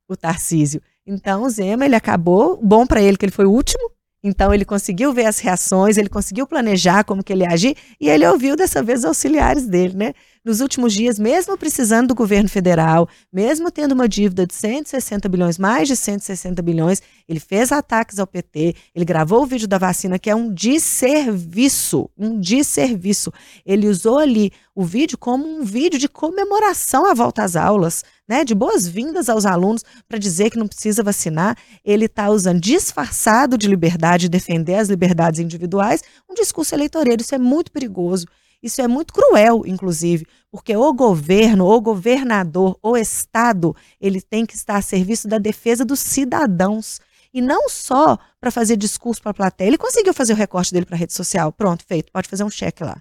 o Tarcísio. Então, o Zema, ele acabou, bom para ele que ele foi o último, então ele conseguiu ver as reações, ele conseguiu planejar como que ele ia agir e ele ouviu dessa vez os auxiliares dele, né? Nos últimos dias, mesmo precisando do governo federal, mesmo tendo uma dívida de 160 bilhões, mais de 160 bilhões, ele fez ataques ao PT, ele gravou o vídeo da vacina que é um desserviço, um desserviço. Ele usou ali o vídeo como um vídeo de comemoração à volta às aulas né, de boas-vindas aos alunos para dizer que não precisa vacinar. Ele está usando disfarçado de liberdade, defender as liberdades individuais, um discurso eleitoreiro. Isso é muito perigoso. Isso é muito cruel, inclusive, porque o governo, o governador, o Estado, ele tem que estar a serviço da defesa dos cidadãos. E não só para fazer discurso para a plateia. Ele conseguiu fazer o recorte dele para a rede social. Pronto, feito. Pode fazer um cheque lá.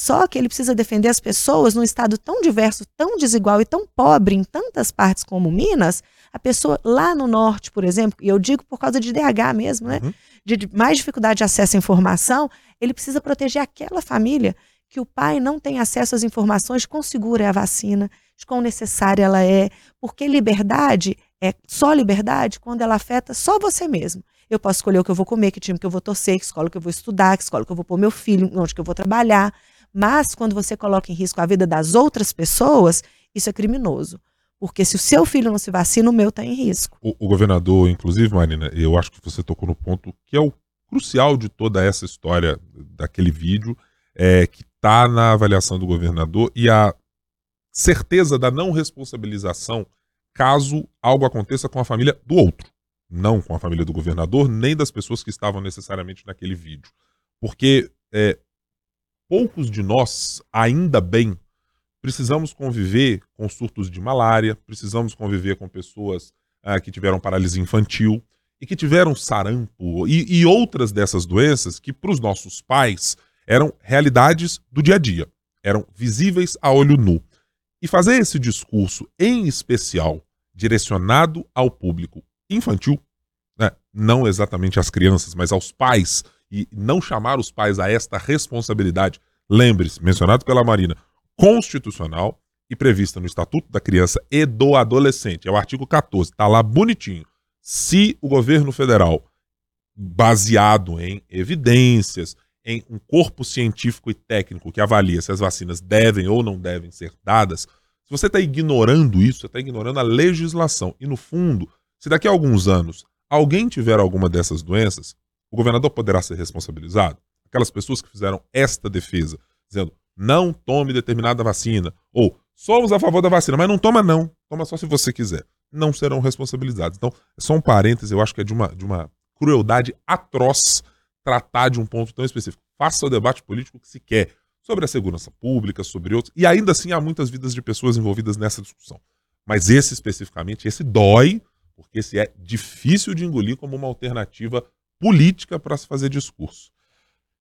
Só que ele precisa defender as pessoas num estado tão diverso, tão desigual e tão pobre em tantas partes como Minas. A pessoa lá no norte, por exemplo, e eu digo por causa de DH mesmo, né? Uhum. De mais dificuldade de acesso à informação, ele precisa proteger aquela família que o pai não tem acesso às informações de quão segura é a vacina, de quão necessária ela é, porque liberdade é só liberdade quando ela afeta só você mesmo. Eu posso escolher o que eu vou comer, que time que eu vou torcer, que escola que eu vou estudar, que escola que eu vou pôr meu filho, onde que eu vou trabalhar. Mas quando você coloca em risco a vida das outras pessoas, isso é criminoso. Porque se o seu filho não se vacina, o meu está em risco. O, o, governador, inclusive, Marina, eu acho que você tocou no ponto que é o crucial de toda essa história daquele vídeo, é, que está na avaliação do governador e a certeza da não responsabilização caso algo aconteça com a família do outro. Não com a família do governador, nem das pessoas que estavam necessariamente naquele vídeo. Porque é, poucos de nós, ainda bem, precisamos conviver com surtos de malária, precisamos conviver com pessoas ah, que tiveram paralisia infantil e que tiveram sarampo e, e outras dessas doenças que, para os nossos pais, eram realidades do dia a dia, eram visíveis a olho nu. E fazer esse discurso, em especial, direcionado ao público infantil, né, não exatamente às crianças, mas aos pais e não chamar os pais a esta responsabilidade, lembre-se, mencionado pela Marina, constitucional e prevista no Estatuto da Criança e do Adolescente. É o artigo 14, está lá bonitinho. Se o governo federal, baseado em evidências, em um corpo científico e técnico que avalia se as vacinas devem ou não devem ser dadas, se você está ignorando isso, você está ignorando a legislação. E, no fundo, se daqui a alguns anos alguém tiver alguma dessas doenças, o governador poderá ser responsabilizado? Aquelas pessoas que fizeram esta defesa, dizendo não tome determinada vacina, ou somos a favor da vacina, mas não toma não, toma só se você quiser, não serão responsabilizados. Então, é só um parêntese, eu acho que é de uma, de uma crueldade atroz tratar de um ponto tão específico. Faça o debate político que se quer sobre a segurança pública, sobre outros, e ainda assim há muitas vidas de pessoas envolvidas nessa discussão. Mas esse especificamente, esse dói, porque esse é difícil de engolir como uma alternativa política para se fazer discurso.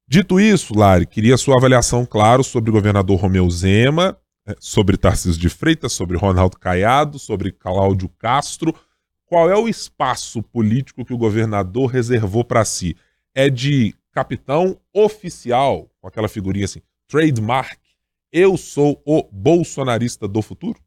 Dito isso, Lari, queria sua avaliação, claro, sobre o governador Romeu Zema, eh, sobre Tarcísio de Freitas, sobre Ronaldo Caiado, sobre Cláudio Castro. Qual é o espaço político que o governador reservou para si? É de capitão oficial, com aquela figurinha assim, trademark, eu sou o bolsonarista do futuro?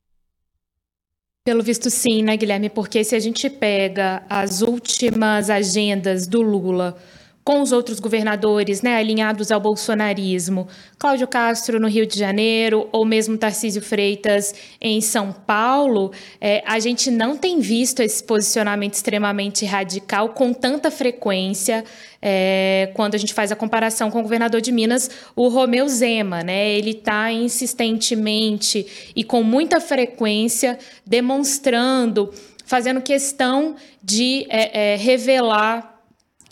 Pelo visto, sim, né, Guilherme? Porque se a gente pega as últimas agendas do Lula com os outros governadores né, alinhados ao bolsonarismo, Cláudio Castro no Rio de Janeiro, ou mesmo Tarcísio Freitas em São Paulo, é, a gente não tem visto esse posicionamento extremamente radical com tanta frequência é, quando a gente faz a comparação com o governador de Minas, o Romeu Zema. Né? Ele está insistentemente e com muita frequência demonstrando, fazendo questão de é, é revelar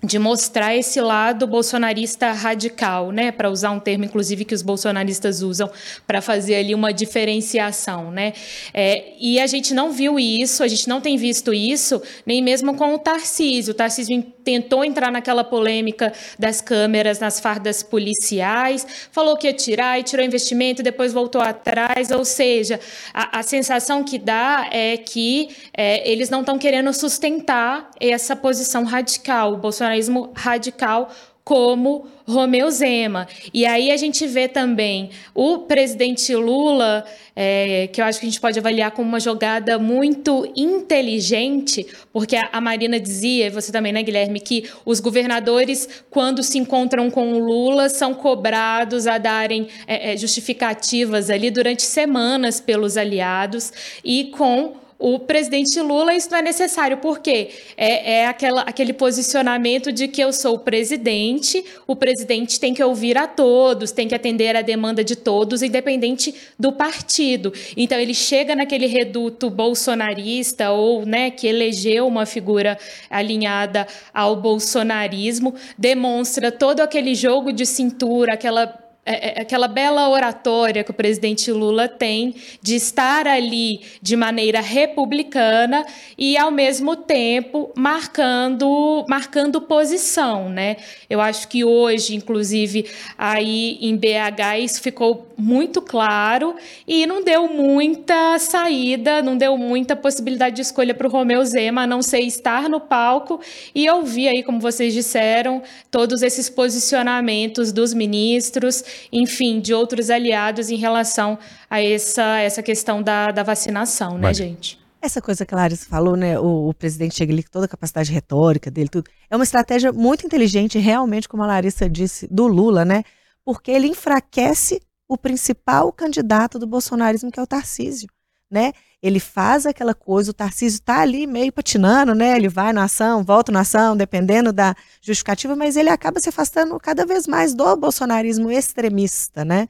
de mostrar esse lado bolsonarista radical, né, para usar um termo inclusive que os bolsonaristas usam para fazer ali uma diferenciação, né? É, e a gente não viu isso, a gente não tem visto isso nem mesmo com o Tarcísio. O Tarcísio tentou entrar naquela polêmica das câmeras nas fardas policiais, falou que ia tirar e tirou investimento, depois voltou atrás. Ou seja, a, a sensação que dá é que é, eles não estão querendo sustentar essa posição radical. O bolsonarismo radical como Romeu Zema. E aí a gente vê também o presidente Lula, é, que eu acho que a gente pode avaliar como uma jogada muito inteligente, porque a, Marina dizia, você também, né, Guilherme, que os governadores, quando se encontram com o Lula, são cobrados a darem é, é justificativas ali durante semanas pelos aliados e com o presidente Lula isso não é necessário, porque é, é aquela, aquele posicionamento de que eu sou o presidente, o presidente tem que ouvir a todos, tem que atender a demanda de todos, independente do partido. Então ele chega naquele reduto bolsonarista ou né, que elegeu uma figura alinhada ao bolsonarismo, demonstra todo aquele jogo de cintura, aquela é, é, aquela bela oratória que o presidente Lula tem de estar ali de maneira republicana e ao mesmo tempo marcando marcando posição, né? Eu acho que hoje, inclusive, aí em BH isso ficou muito claro e não deu muita saída, não deu muita possibilidade de escolha para o Romeu Zema, a não ser estar no palco e ouvir aí, como vocês disseram, todos esses posicionamentos dos ministros enfim, de outros aliados em relação a essa, essa questão da, da vacinação, né, Mas... gente? Essa coisa que a Larissa falou, né? O, o, presidente chega ali com toda a capacidade retórica dele, tudo. É uma estratégia muito inteligente, realmente, como a Larissa disse, do Lula, né? Porque ele enfraquece o principal candidato do bolsonarismo, que é o Tarcísio, né? Ele faz aquela coisa, o Tarcísio está ali meio patinando, né? Ele vai na ação, volta na ação, dependendo da justificativa, mas ele acaba se afastando cada vez mais do bolsonarismo extremista, né?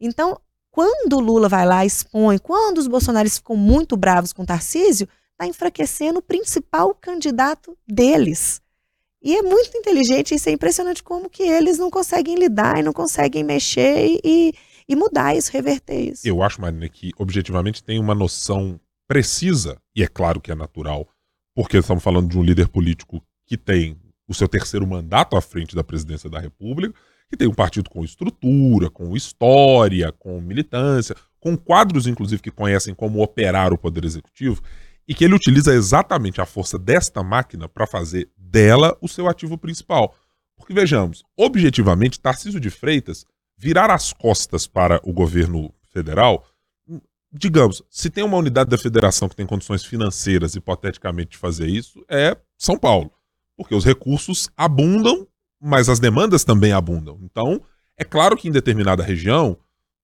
Então, quando Lula vai lá, expõe, quando os bolsonaristas ficam muito bravos com o Tarcísio, está enfraquecendo o principal candidato deles. E é muito inteligente, isso é impressionante como que eles não conseguem lidar e não conseguem mexer e, e mudar isso, reverter isso. Eu acho, Marina, que objetivamente tem uma noção precisa, e é claro que é natural, porque estamos falando de um líder político que tem o seu terceiro mandato à frente da presidência da República, que tem um partido com estrutura, com história, com militância, com quadros, inclusive, que conhecem como operar o poder executivo, e que ele utiliza exatamente a força desta máquina para fazer dela o seu ativo principal. Porque vejamos, objetivamente, Tarcísio de Freitas virar as costas para o governo federal, digamos, se tem uma unidade da federação que tem condições financeiras, hipoteticamente, de fazer isso, é São Paulo. Porque os recursos abundam, mas as demandas também abundam. Então, é claro que em determinada região,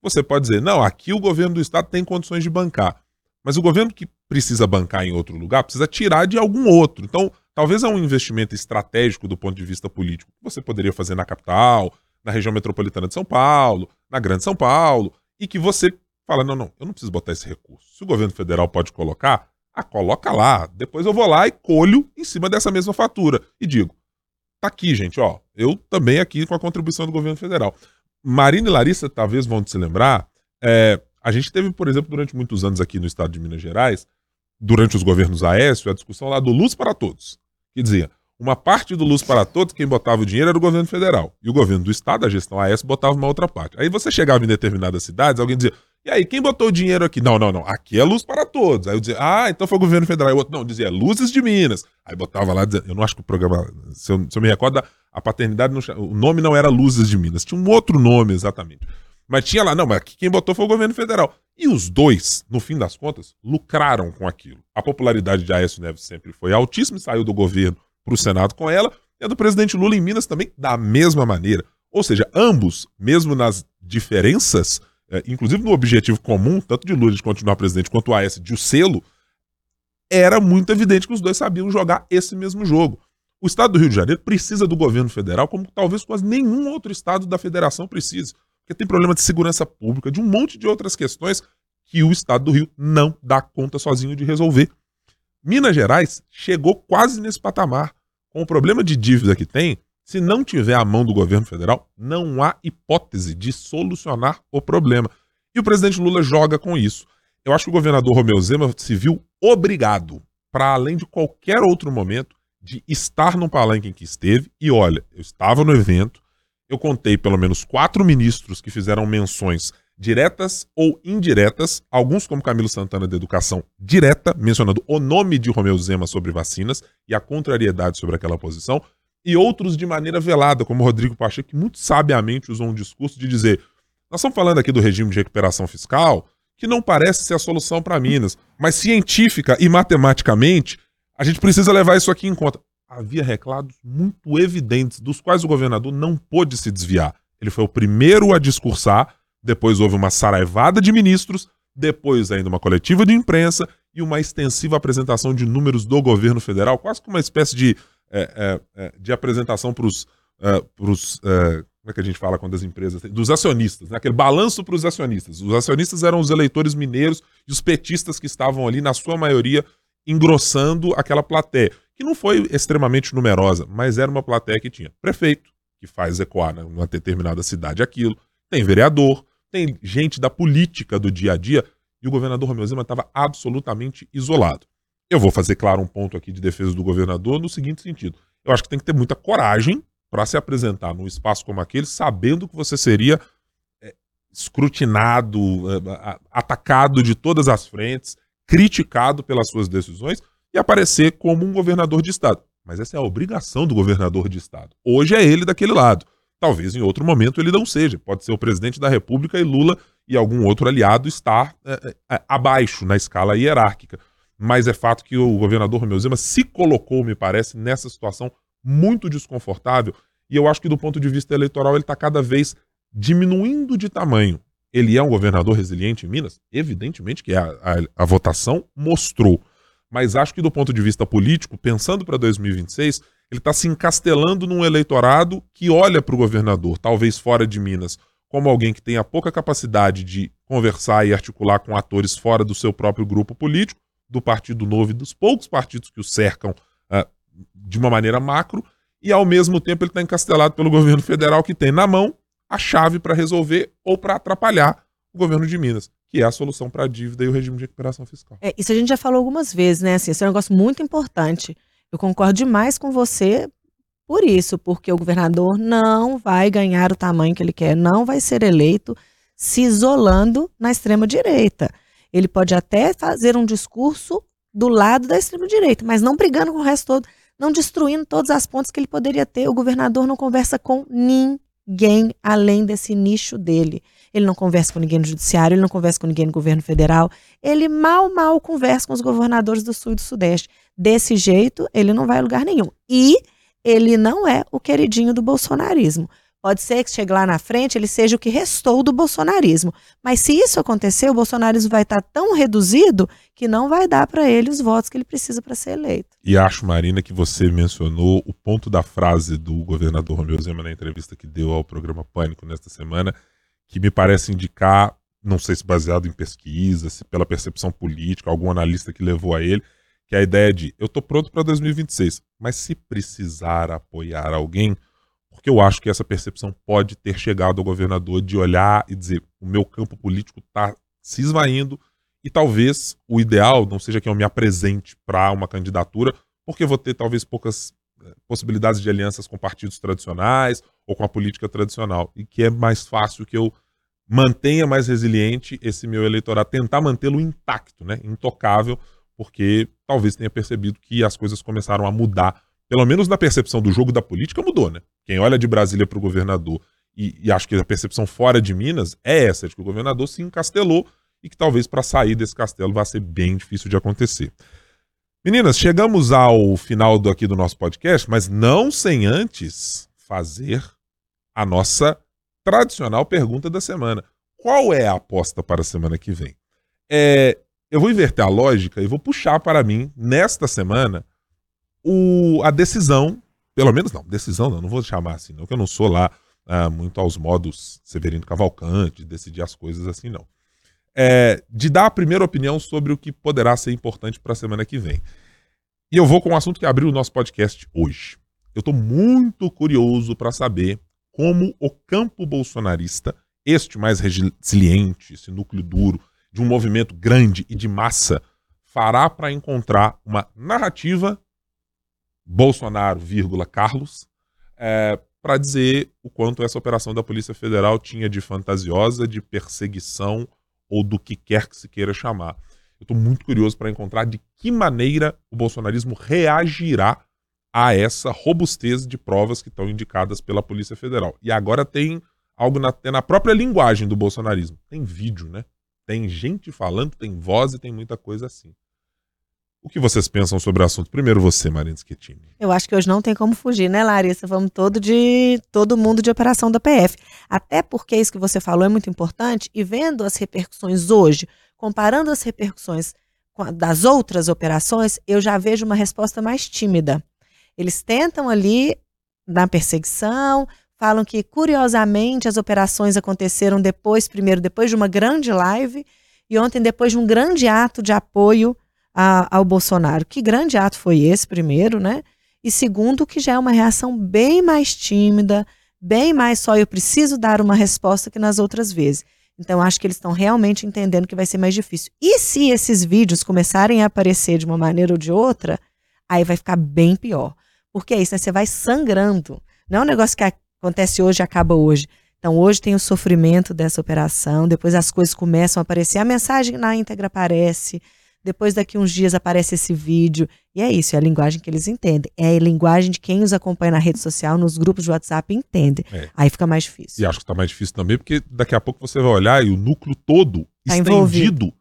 você pode dizer, não, aqui o governo do estado tem condições de bancar. Mas o governo que precisa bancar em outro lugar precisa tirar de algum outro. Então, talvez é um investimento estratégico do ponto de vista político que você poderia fazer na capital, na região metropolitana de São Paulo, na Grande São Paulo, e que você fala: não, não, eu não preciso botar esse recurso. Se o governo federal pode colocar, ah, coloca lá. Depois eu vou lá e colho em cima dessa mesma fatura. E digo: tá aqui, gente, ó. Eu também aqui com a contribuição do governo federal. Marina e Larissa talvez vão se lembrar. É, a gente teve, por exemplo, durante muitos anos aqui no estado de Minas Gerais, durante os governos Aécio, a discussão lá do Luz para Todos, que dizia: uma parte do Luz para Todos, quem botava o dinheiro era o governo federal. E o governo do estado, a gestão AS, botava uma outra parte. Aí você chegava em determinadas cidades, alguém dizia, e aí, quem botou o dinheiro aqui? Não, não, não, aqui é Luz para Todos. Aí eu dizia, ah, então foi o governo federal. Aí o outro, não, dizia, Luzes de Minas. Aí botava lá, eu não acho que o programa, se eu, se eu me recordo, a paternidade, não, o nome não era Luzes de Minas, tinha um outro nome exatamente. Mas tinha lá, não, mas quem botou foi o governo federal. E os dois, no fim das contas, lucraram com aquilo. A popularidade de Aécio Neves sempre foi altíssima e saiu do governo para o Senado com ela, e a do presidente Lula em Minas também da mesma maneira. Ou seja, ambos, mesmo nas diferenças, é, inclusive no objetivo comum, tanto de Lula de continuar presidente quanto AS de o selo, era muito evidente que os dois sabiam jogar esse mesmo jogo. O estado do Rio de Janeiro precisa do governo federal, como talvez quase nenhum outro estado da federação precise. Porque tem problema de segurança pública, de um monte de outras questões que o estado do Rio não dá conta sozinho de resolver. Minas Gerais chegou quase nesse patamar. Com o problema de dívida que tem, se não tiver a mão do governo federal, não há hipótese de solucionar o problema. E o presidente Lula joga com isso. Eu acho que o governador Romeu Zema se viu obrigado, para além de qualquer outro momento, de estar no palanque em que esteve. E olha, eu estava no evento, eu contei pelo menos quatro ministros que fizeram menções diretas ou indiretas, alguns como Camilo Santana da Educação direta, mencionando o nome de Romeu Zema sobre vacinas e a contrariedade sobre aquela posição, e outros de maneira velada, como Rodrigo Pacheco, que muito sabiamente usou um discurso de dizer: nós estamos falando aqui do regime de recuperação fiscal, que não parece ser a solução para Minas, mas científica e matematicamente, a gente precisa levar isso aqui em conta. Havia reclados muito evidentes, dos quais o governador não pôde se desviar. Ele foi o primeiro a discursar, depois houve uma saraivada de ministros, depois ainda uma coletiva de imprensa e uma extensiva apresentação de números do governo federal, quase como uma espécie de, é, é, é de apresentação para os. É, é, como é que a gente fala quando as empresas. Dos acionistas, né? aquele balanço para os acionistas. Os acionistas eram os eleitores mineiros e os petistas que estavam ali, na sua maioria, engrossando aquela plateia, que não foi extremamente numerosa, mas era uma plateia que tinha prefeito, que faz ecoar né, numa determinada cidade aquilo, tem vereador, tem gente da política do dia a dia, e o governador Romeu Zema estava absolutamente isolado. Eu vou fazer, claro, um ponto aqui de defesa do governador no seguinte sentido. Eu acho que tem que ter muita coragem para se apresentar num espaço como aquele, sabendo que você seria é, escrutinado, é, atacado de todas as frentes, criticado pelas suas decisões e aparecer como um governador de Estado. Mas essa é a obrigação do governador de Estado. Hoje é ele daquele lado. Talvez em outro momento ele não seja. Pode ser o presidente da República e Lula e algum outro aliado estar é, é, é, abaixo na escala hierárquica. Mas é fato que o governador Romeu Zema se colocou, me parece, nessa situação muito desconfortável. E eu acho que do ponto de vista eleitoral ele está cada vez diminuindo de tamanho. Ele é um governador resiliente em Minas? Evidentemente que é. A, a, a votação mostrou. Mas acho que do ponto de vista político, pensando para 2026, ele está se encastelando num eleitorado que olha para o governador, talvez fora de Minas, como alguém que tenha pouca capacidade de conversar e articular com atores fora do seu próprio grupo político, do Partido Novo e dos poucos partidos que o cercam uh, de uma maneira macro, e ao mesmo tempo ele está encastelado pelo governo federal que tem na mão a chave para resolver ou para atrapalhar o governo de Minas, que é a solução para a dívida e o regime de recuperação fiscal. É, isso a gente já falou algumas vezes, né? Assim, esse é um negócio muito importante. Eu concordo demais com você por isso, porque o governador não vai ganhar o tamanho que ele quer, não vai ser eleito se isolando na extrema direita. Ele pode até fazer um discurso do lado da extrema direita, mas não brigando com o resto todo. não destruindo todas as pontes que ele poderia ter. O governador não conversa com ninguém além desse nicho dele. Ele não conversa com ninguém no judiciário, ele não conversa com ninguém no governo federal. Ele mal, mal conversa com os governadores do sul e do sudeste. Desse jeito, ele não vai a lugar nenhum. E ele não é o queridinho do bolsonarismo. Pode ser que chegue lá na frente ele seja o que restou do bolsonarismo. Mas se isso acontecer, o bolsonarismo vai estar tão reduzido que não vai dar para ele os votos que ele precisa para ser eleito. E acho, Marina, que você mencionou o ponto da frase do governador Romeu Zema na entrevista que deu ao programa Pânico nesta semana, que me parece indicar, não sei se baseado em pesquisa, se pela percepção política, algum analista que levou a ele, que é a ideia de eu estou pronto para 2026, mas se precisar apoiar alguém porque eu acho que essa percepção pode ter chegado ao governador de olhar e dizer: o meu campo político está se esvaindo e talvez o ideal não seja que eu me apresente para uma candidatura, porque vou ter talvez poucas eh, possibilidades de alianças com partidos tradicionais ou com a política tradicional, e que é mais fácil que eu mantenha mais resiliente esse meu eleitorado, tentar mantê-lo intacto, né, intocável, porque talvez tenha percebido que as coisas começaram a mudar pelo menos na percepção do jogo da política, mudou, né? Quem olha de Brasília para o governador e, e acho que a percepção fora de Minas é essa, de que o governador se encastelou e que talvez para sair desse castelo vai ser bem difícil de acontecer. Meninas, chegamos ao final do, aqui do nosso podcast, mas não sem antes fazer a nossa tradicional pergunta da semana. Qual é a aposta para a semana que vem? É, eu vou inverter a lógica e vou puxar para mim, nesta semana, o, a decisão, pelo menos não, decisão não, não vou chamar assim, não, que eu não sou lá ah, muito aos modos Severino Cavalcante, de decidir as coisas assim, não. É, de dar a primeira opinião sobre o que poderá ser importante para a semana que vem. E eu vou com o assunto que abriu o nosso podcast hoje. Eu estou muito curioso para saber como o campo bolsonarista, este mais resiliente, esse núcleo duro, de um movimento grande e de massa, fará para encontrar uma narrativa Bolsonaro, vírgula, Carlos, é, para dizer o quanto essa operação da Polícia Federal tinha de fantasiosa, de perseguição ou do que quer que se queira chamar. Eu estou muito curioso para encontrar de que maneira o bolsonarismo reagirá a essa robustez de provas que estão indicadas pela Polícia Federal. E agora tem algo na, na própria linguagem do bolsonarismo. Tem vídeo, né? Tem gente falando, tem voz e tem muita coisa assim. O que vocês pensam sobre o assunto? Primeiro você, Marina Schettini. Eu acho que hoje não tem como fugir, né, Larissa? Vamos todo de todo mundo de operação da PF. Até porque isso que você falou é muito importante e vendo as repercussões hoje, comparando as repercussões das outras operações, eu já vejo uma resposta mais tímida. Eles tentam ali na perseguição, falam que curiosamente as operações aconteceram depois, primeiro depois de uma grande live e ontem depois de um grande ato de apoio a, ao Bolsonaro. Que grande ato foi esse, primeiro, né? E segundo, que já é uma reação bem mais tímida, bem mais só eu preciso dar uma resposta que nas outras vezes. Então, acho que eles estão realmente entendendo que vai ser mais difícil. E se esses vídeos começarem a aparecer de uma maneira ou de outra, aí vai ficar bem pior. Porque é isso, né? Você vai sangrando. Não é um negócio que acontece hoje acaba hoje. Então, hoje tem o sofrimento dessa operação, depois as coisas começam a aparecer, a mensagem na íntegra aparece, depois, daqui uns dias, aparece esse vídeo. E é isso, é a linguagem que eles entendem. É a linguagem de quem os acompanha na rede social, nos grupos de WhatsApp, entende. É. Aí fica mais difícil. E acho que está mais difícil também, porque daqui a pouco você vai olhar e o núcleo todo tá estendido envolvido.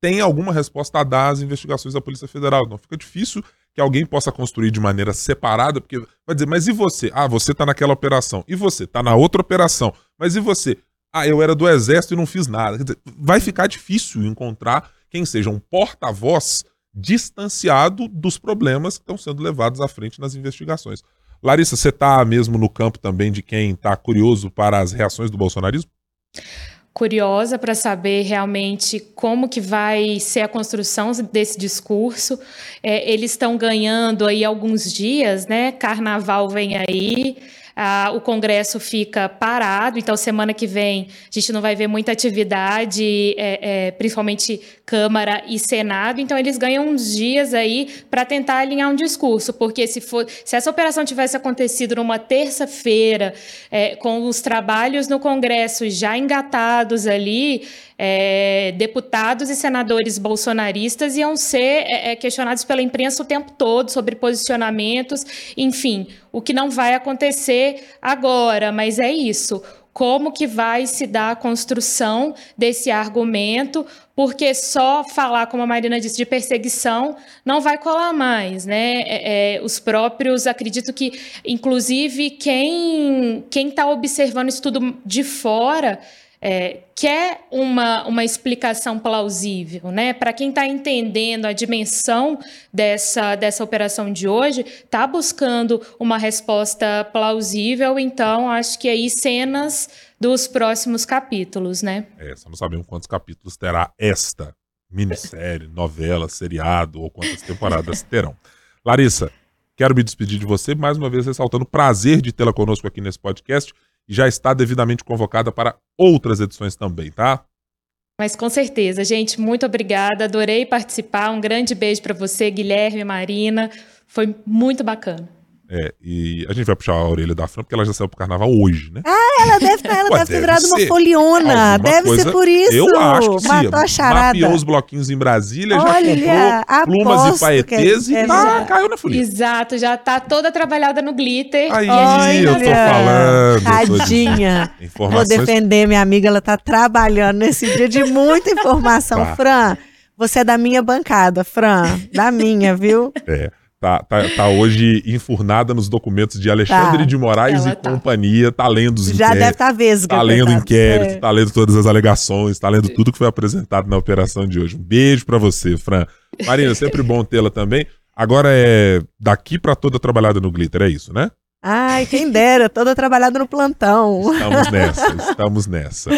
tem alguma resposta a dar às investigações da Polícia Federal. Então fica difícil que alguém possa construir de maneira separada, porque vai dizer, mas e você? Ah, você está naquela operação. E você? Está na outra operação. Mas e você? Ah, eu era do exército e não fiz nada. Dizer, vai ficar difícil encontrar quem seja um porta-voz distanciado dos problemas que estão sendo levados à frente nas investigações. Larissa, você está mesmo no campo também de quem está curioso para as reações do bolsonarismo? Curiosa para saber realmente como que vai ser a construção desse discurso. É, eles estão ganhando aí alguns dias, né? Carnaval vem aí. Ah, o Congresso fica parado, então semana que vem a gente não vai ver muita atividade, é, é, principalmente Câmara e Senado, então eles ganham uns dias aí para tentar alinhar um discurso, porque se, for, se essa operação tivesse acontecido numa terça-feira, é, com os trabalhos no Congresso já engatados ali, é, deputados e senadores bolsonaristas iam ser é, é, questionados pela imprensa o tempo todo sobre posicionamentos, enfim, o que não vai acontecer agora, mas é isso. Como que vai se dar a construção desse argumento? Porque só falar, como a Marina disse, de perseguição não vai colar mais, né? É, é, os próprios, acredito que, inclusive, quem quem está observando isso tudo de fora é, quer uma, uma explicação plausível, né? Para quem está entendendo a dimensão dessa, dessa operação de hoje, está buscando uma resposta plausível, então acho que aí cenas dos próximos capítulos, né? É, só não sabemos quantos capítulos terá esta minissérie, <laughs> novela, seriado ou quantas temporadas terão. Larissa, quero me despedir de você, mais uma vez ressaltando o prazer de tê-la conosco aqui nesse podcast e já está devidamente convocada para outras edições também, tá? Mas com certeza, gente, muito obrigada, adorei participar. Um grande beijo para você, Guilherme, Marina. Foi muito bacana. É, e a gente vai puxar a orelha da Fran, porque ela já saiu pro carnaval hoje, né? Ah, ela deve, tá, ela Ué, deve ter virado uma foliona. Deve coisa, ser por isso. Eu acho que sim. Matou a charada. Mapeou os bloquinhos em Brasília, Olha, já comprou plumas e paetês e é tá, caiu na folia. Exato, já tá toda trabalhada no glitter. Aí, Olha, eu tô falando. Tadinha. Vou defender minha amiga, ela tá trabalhando nesse dia de muita informação. Tá. Fran, você é da minha bancada, Fran. Da minha, viu? É. Tá, tá, tá, hoje enfurnada nos documentos de Alexandre tá. de Moraes e tá. companhia, tá lendo os Já inquéritos. Já deve estar tá vesga. Tá lendo inquéritos, é. tá lendo todas as alegações, tá lendo tudo que foi apresentado na operação de hoje. Um beijo para você, Fran. Marina, <laughs> sempre bom tê-la também. Agora é daqui para toda trabalhada no glitter, é isso, né? Ai, quem dera, toda trabalhada no plantão. Estamos nessa, <laughs> estamos nessa.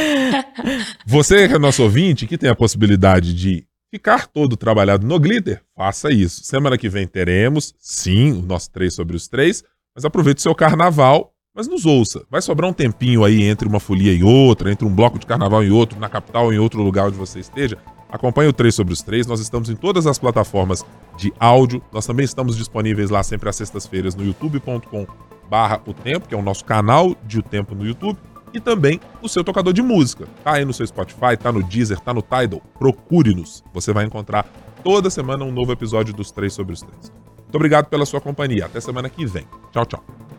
Você que é nosso ouvinte, que tem a possibilidade de ficar todo trabalhado no glitter, faça isso. Semana que vem teremos, sim, o nosso 3 sobre os 3, mas aproveite o seu carnaval, mas nos ouça. Vai sobrar um tempinho aí entre uma folia e outra, entre um bloco de carnaval e outro, na capital ou em outro lugar onde você esteja. Acompanhe o 3 sobre os 3, nós estamos em todas as plataformas de áudio, nós também estamos disponíveis lá sempre às sextas-feiras no youtube.com barra o tempo, que é o nosso canal de o tempo no YouTube, e também no seu tocador de música. Tá aí no seu Spotify, tá no Deezer, tá no Tidal. Procure-nos. Você vai encontrar toda semana um novo episódio dos Três sobre os Três. Muito obrigado pela sua companhia. Até semana que vem. Tchau, tchau.